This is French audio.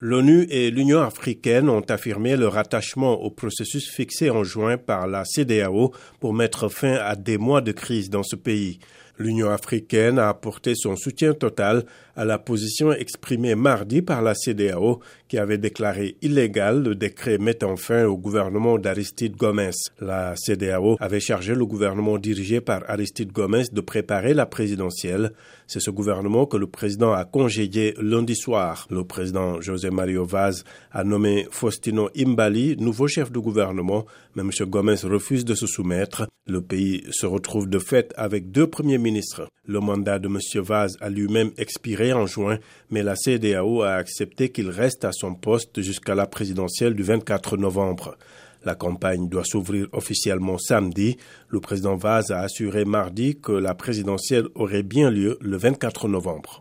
L'ONU et l'Union africaine ont affirmé leur attachement au processus fixé en juin par la CDAO pour mettre fin à des mois de crise dans ce pays. L'Union africaine a apporté son soutien total à la position exprimée mardi par la CDAO qui avait déclaré illégal le décret mettant fin au gouvernement d'Aristide Gomez. La CDAO avait chargé le gouvernement dirigé par Aristide Gomez de préparer la présidentielle. C'est ce gouvernement que le président a congédié lundi soir. Le président José Mario Vaz a nommé Faustino Imbali nouveau chef de gouvernement, mais M. Gomez refuse de se soumettre. Le pays se retrouve de fait avec deux premiers ministres. Le mandat de M. Vaz a lui-même expiré en juin, mais la CDAO a accepté qu'il reste à son poste jusqu'à la présidentielle du 24 novembre. La campagne doit s'ouvrir officiellement samedi. Le président Vaz a assuré mardi que la présidentielle aurait bien lieu le 24 novembre.